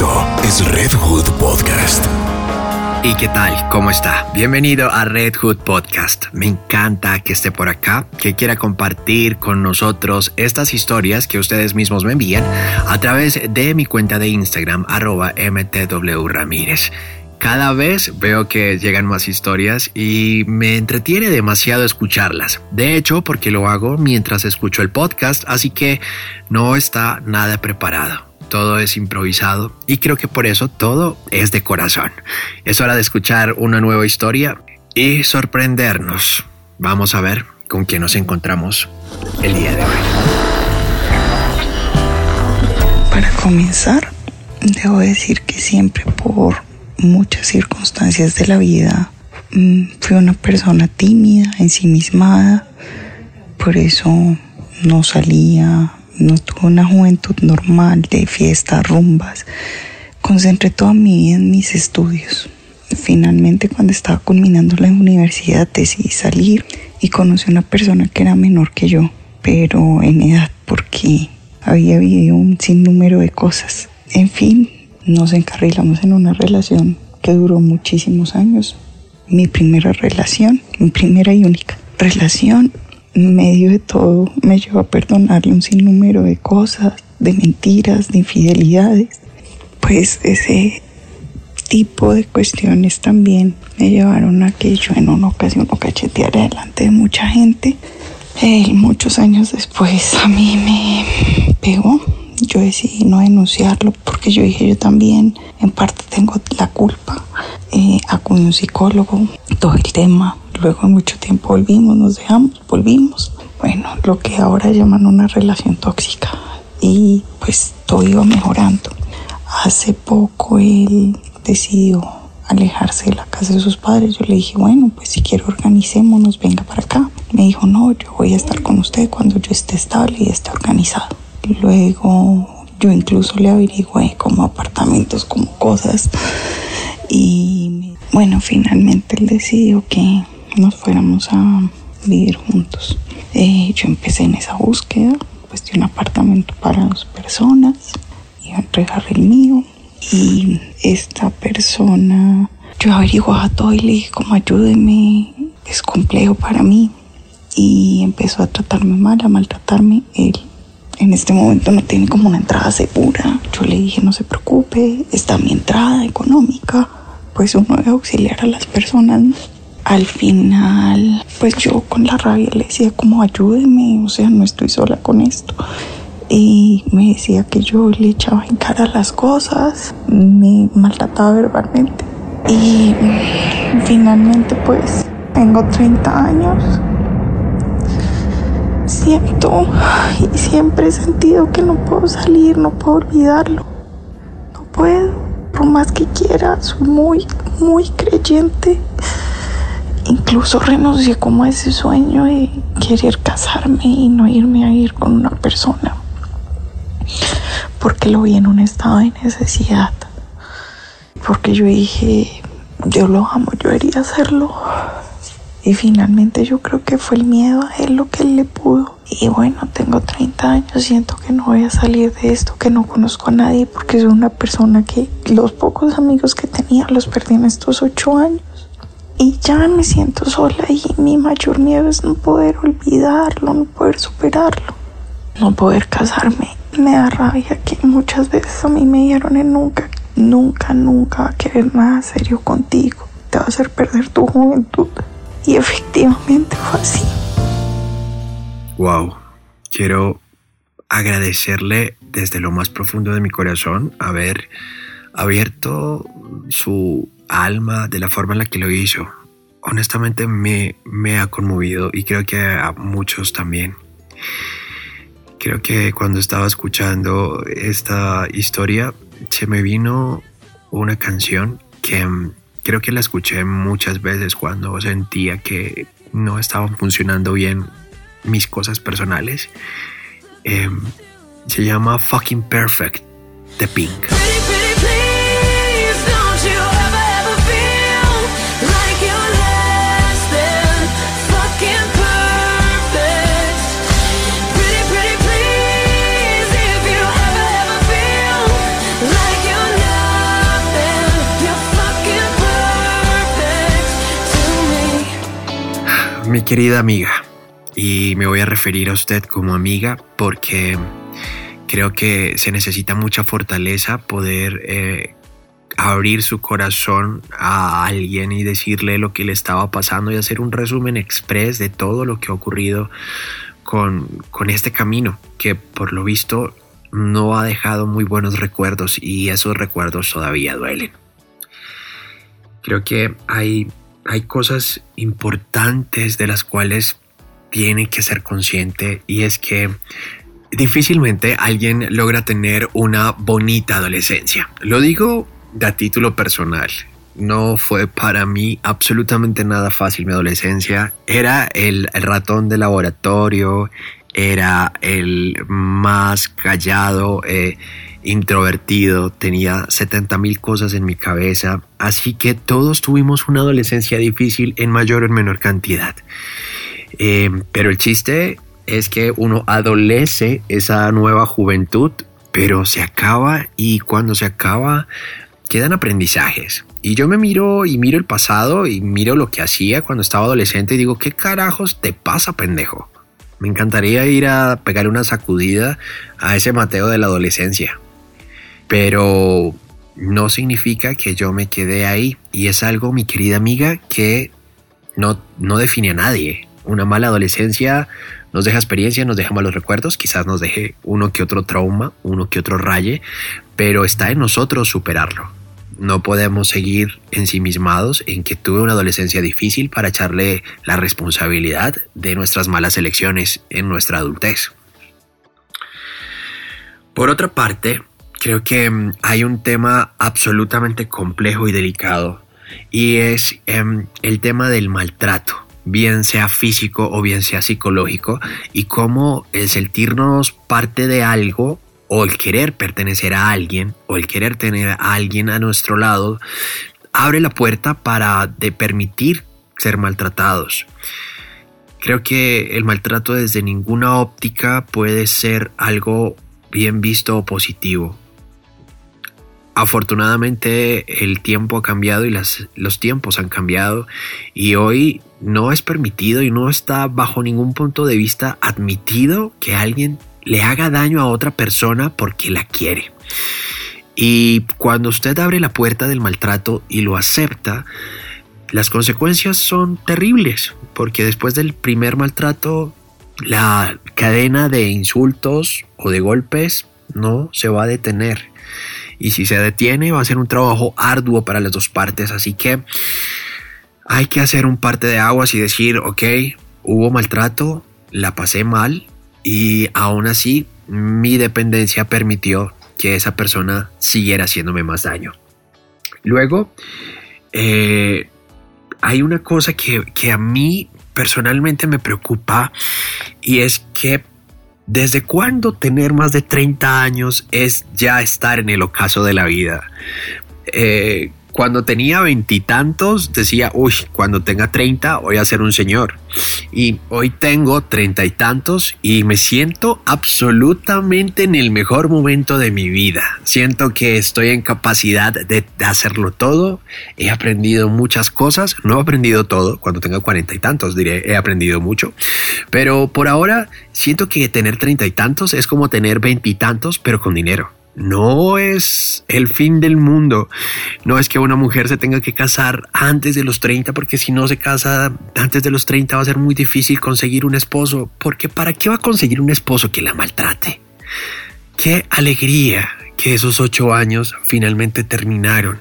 Esto es Red Hood Podcast. ¿Y qué tal? ¿Cómo está? Bienvenido a Red Hood Podcast. Me encanta que esté por acá, que quiera compartir con nosotros estas historias que ustedes mismos me envían a través de mi cuenta de Instagram, arroba MTW Ramírez. Cada vez veo que llegan más historias y me entretiene demasiado escucharlas. De hecho, porque lo hago mientras escucho el podcast, así que no está nada preparado todo es improvisado y creo que por eso todo es de corazón. Es hora de escuchar una nueva historia y sorprendernos. Vamos a ver con quién nos encontramos el día de hoy. Para comenzar, debo decir que siempre por muchas circunstancias de la vida mm, fui una persona tímida, ensimismada, por eso no salía, no tuve una juventud normal de fiestas, rumbas. Concentré toda mi vida en mis estudios. Finalmente, cuando estaba culminando la universidad, decidí salir y conocí a una persona que era menor que yo, pero en edad, porque había vivido un sinnúmero de cosas. En fin, nos encarrilamos en una relación que duró muchísimos años. Mi primera relación, mi primera y única relación medio de todo me llevó a perdonarle un sinnúmero de cosas, de mentiras, de infidelidades. Pues ese tipo de cuestiones también me llevaron a que yo en una ocasión lo cacheteara delante de mucha gente. Él muchos años después a mí me pegó. Yo decidí no denunciarlo porque yo dije yo también en parte tengo la culpa. Eh, acudí a un psicólogo, todo el tema Luego de mucho tiempo volvimos, nos dejamos, volvimos. Bueno, lo que ahora llaman una relación tóxica. Y pues todo iba mejorando. Hace poco él decidió alejarse de la casa de sus padres. Yo le dije, bueno, pues si quiere organicémonos, venga para acá. Me dijo, no, yo voy a estar con usted cuando yo esté estable y esté organizado. Luego yo incluso le averigüé como apartamentos, como cosas. Y bueno, finalmente él decidió que nos fuéramos a vivir juntos. Eh, yo empecé en esa búsqueda de un apartamento para dos personas. Iba a entregar el mío y esta persona, yo averiguaba todo y le dije como ayúdeme, es complejo para mí. Y empezó a tratarme mal, a maltratarme. Él en este momento no tiene como una entrada segura. Yo le dije no se preocupe, está mi entrada económica. Pues uno debe auxiliar a las personas al final, pues yo con la rabia le decía como ayúdeme, o sea, no estoy sola con esto. Y me decía que yo le echaba en cara las cosas, me maltrataba verbalmente. Y finalmente pues tengo 30 años. Siento y siempre he sentido que no puedo salir, no puedo olvidarlo. No puedo, por más que quiera, soy muy, muy creyente incluso renuncié como a ese sueño de querer casarme y no irme a ir con una persona porque lo vi en un estado de necesidad porque yo dije yo lo amo yo debería hacerlo y finalmente yo creo que fue el miedo a él lo que él le pudo. Y bueno tengo 30 años siento que no voy a salir de esto que no conozco a nadie porque soy una persona que los pocos amigos que tenía los perdí en estos 8 años y ya me siento sola y mi mayor miedo es no poder olvidarlo, no poder superarlo, no poder casarme. Me da rabia que muchas veces a mí me dieron en nunca, nunca, nunca va a querer nada serio contigo. Te va a hacer perder tu juventud. Y efectivamente fue así. Wow, quiero agradecerle desde lo más profundo de mi corazón haber abierto su alma, de la forma en la que lo hizo. Honestamente me, me ha conmovido y creo que a muchos también. Creo que cuando estaba escuchando esta historia se me vino una canción que mm, creo que la escuché muchas veces cuando sentía que no estaban funcionando bien mis cosas personales. Em, se llama Fucking Perfect de Pink. Mi querida amiga, y me voy a referir a usted como amiga porque creo que se necesita mucha fortaleza poder eh, abrir su corazón a alguien y decirle lo que le estaba pasando y hacer un resumen express de todo lo que ha ocurrido con, con este camino que por lo visto no ha dejado muy buenos recuerdos y esos recuerdos todavía duelen. Creo que hay, hay cosas importantes de las cuales tiene que ser consciente y es que difícilmente alguien logra tener una bonita adolescencia. Lo digo de título personal. No fue para mí absolutamente nada fácil mi adolescencia. Era el, ratón de laboratorio, era el más callado, eh, introvertido, tenía 70 mil cosas en mi cabeza, así que todos tuvimos una adolescencia difícil en mayor o en menor cantidad. Eh, pero el chiste es que uno adolece esa nueva juventud, pero se acaba y cuando se acaba quedan aprendizajes. Y yo me miro y miro el pasado y miro lo que hacía cuando estaba adolescente y digo, ¿qué carajos te pasa, pendejo? Me encantaría ir a pegar una sacudida a ese Mateo de la adolescencia. Pero no significa que yo me quede ahí. Y es algo, mi querida amiga, que no, no define a nadie. Una mala adolescencia nos deja experiencia, nos deja malos recuerdos, quizás nos deje uno que otro trauma, uno que otro raye, pero está en nosotros superarlo no podemos seguir ensimismados en que tuve una adolescencia difícil para echarle la responsabilidad de nuestras malas elecciones en nuestra adultez. Por otra parte, creo que mm, hay un tema absolutamente complejo y delicado y es em, el tema del maltrato bien sea físico o bien sea psicológico, y cómo el sentirnos parte de algo o el querer pertenecer a alguien o el querer tener a alguien a nuestro lado abre la puerta para de permitir ser maltratados. Creo que el maltrato desde ninguna óptica puede ser algo bien visto o positivo. Afortunadamente el tiempo ha cambiado y las, los tiempos han cambiado y hoy no es permitido y no está bajo ningún punto de vista admitido que alguien le haga daño a otra persona porque la quiere. Y cuando usted abre la puerta del maltrato y lo acepta, las consecuencias son terribles, porque después del primer maltrato, la cadena de insultos o de golpes no se va a detener. Y si se detiene, va a ser un trabajo arduo para las dos partes. Así que hay que hacer un parte de aguas y decir, ok, hubo maltrato, la pasé mal, y aún así mi dependencia permitió que esa persona siguiera haciéndome más daño. Luego, eh, hay una cosa que, que a mí personalmente me preocupa y es que ¿Desde cuándo tener más de 30 años es ya estar en el ocaso de la vida? Eh, cuando tenía veintitantos decía, uy, cuando tenga treinta voy a ser un señor. Y hoy tengo treinta y tantos y me siento absolutamente en el mejor momento de mi vida. Siento que estoy en capacidad de, hacerlo todo. He aprendido muchas cosas. No he aprendido todo. Cuando tenga cuarenta y tantos diré, he aprendido mucho. Pero por ahora siento que tener treinta y tantos es como tener veintitantos, pero con dinero no es el fin del mundo. No es que una mujer se tenga que casar antes de los 30, porque si no se casa antes de los 30 va a ser muy difícil conseguir un esposo. Porque ¿para qué va a conseguir un esposo que la maltrate? Qué alegría que esos ocho años finalmente terminaron.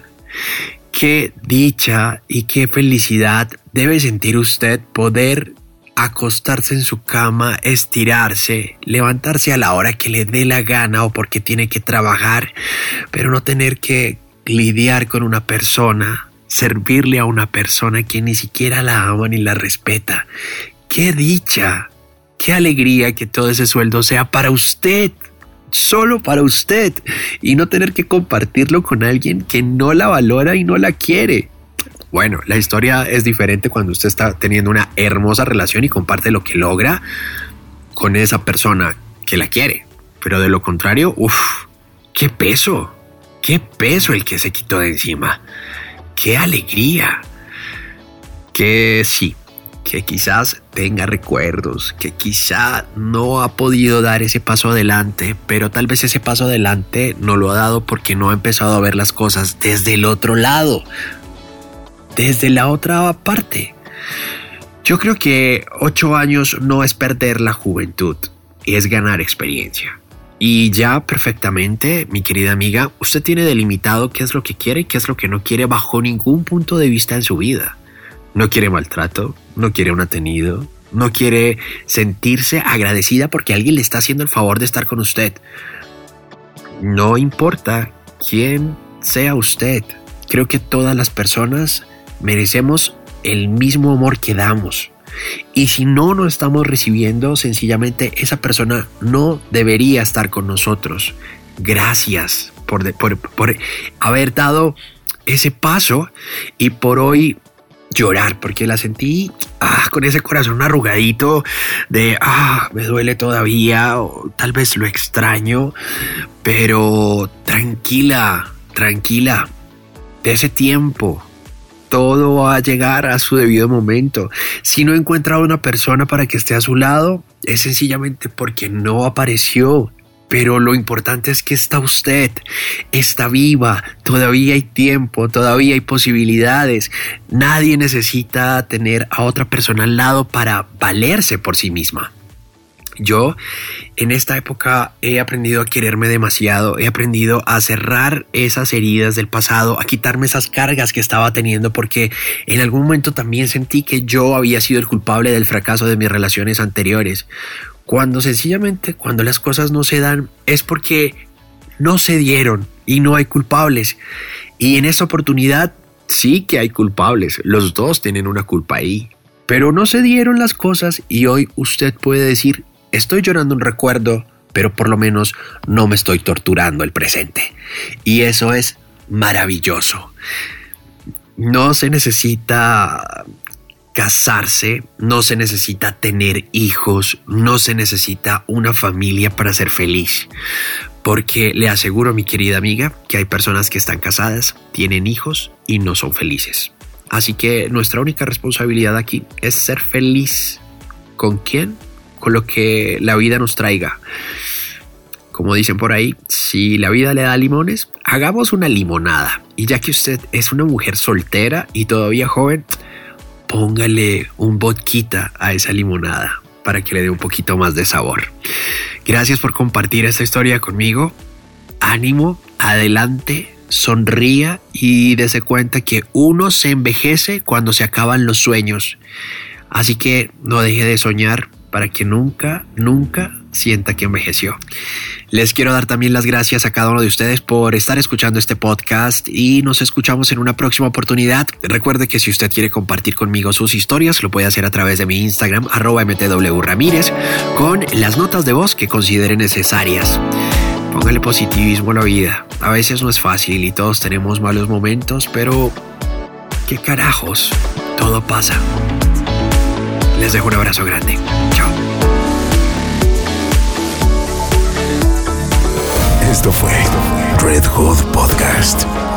Qué dicha y qué felicidad debe sentir usted poder acostarse en su cama, estirarse, levantarse a la hora que le dé la gana o porque tiene que trabajar, pero no tener que lidiar con una persona, servirle a una persona que ni siquiera la ama ni la respeta. ¡Qué dicha! ¡Qué alegría que todo ese sueldo sea para usted! Solo para usted y no tener que compartirlo con alguien que no la valora y no la quiere. Bueno, la historia es diferente cuando usted está teniendo una hermosa relación y comparte lo que logra con esa persona que la quiere. Pero de lo contrario, uff, qué peso, qué peso el que se quitó de encima. Qué alegría. Que sí, que quizás tenga recuerdos, que quizá no ha podido dar ese paso adelante, pero tal vez ese paso adelante no lo ha dado porque no ha empezado a ver las cosas desde el otro lado, desde la otra parte. Yo creo que ocho años no es perder la juventud, es ganar experiencia. Y ya perfectamente, mi querida amiga, usted tiene delimitado qué es lo que quiere y qué es lo que no quiere bajo ningún punto de vista en su vida. No quiere maltrato, no quiere un atenido, no quiere sentirse agradecida porque alguien le está haciendo el favor de estar con usted. No importa quién sea usted, creo que todas las personas merecemos el mismo amor que damos. Y si no lo estamos recibiendo, sencillamente esa persona no debería estar con nosotros. Gracias por, por haber dado ese paso y por hoy llorar porque la sentí ah, con ese corazón arrugadito de ah, me duele todavía o tal vez lo extraño, pero tranquila, tranquila, de ese tiempo. Todo va a llegar a su debido momento. Si no encuentra a una persona para que esté a su lado, es sencillamente porque no apareció pero lo importante es que está usted, está viva, todavía hay tiempo, todavía hay posibilidades. Nadie necesita tener a otra persona al lado para valerse por sí misma. Yo en esta época he aprendido a quererme demasiado, he aprendido a cerrar esas heridas del pasado, a quitarme esas cargas que estaba teniendo porque en algún momento también sentí que yo había sido el culpable del fracaso de mis relaciones anteriores. Cuando sencillamente, cuando las cosas no se dan, es porque no se dieron y no hay culpables. Y en esa oportunidad sí que hay culpables. Los dos tienen una culpa ahí. Pero no se dieron las cosas y hoy usted puede decir, estoy llorando un recuerdo, pero por lo menos no me estoy torturando el presente. Y eso es maravilloso. No se necesita casarse, no se necesita tener hijos, no se necesita una familia para ser feliz. Porque le aseguro, mi querida amiga, que hay personas que están casadas, tienen hijos y no son felices. Así que nuestra única responsabilidad aquí es ser feliz. ¿Con quién? Con lo que la vida nos traiga. Como dicen por ahí, si la vida le da limones, hagamos una limonada. Y ya que usted es una mujer soltera y todavía joven, póngale un vodquita a esa limonada para que le dé un poquito más de sabor. Gracias por compartir esta historia conmigo. Ánimo, adelante, sonría y dése cuenta que uno se envejece cuando se acaban los sueños. Así que no deje de soñar para que nunca, nunca sienta que envejeció. Les quiero dar también las gracias a cada uno de ustedes por estar escuchando este podcast y nos escuchamos en una próxima oportunidad. Recuerde que si usted quiere compartir conmigo sus historias, lo puede hacer a través de mi Instagram, arroba mtw ramírez, con las notas de voz que considere necesarias. Póngale positivismo a la vida. A veces no es fácil y todos tenemos malos momentos, pero qué carajos, todo pasa. Les dejo un abrazo grande. Esto fue Red Hood Podcast.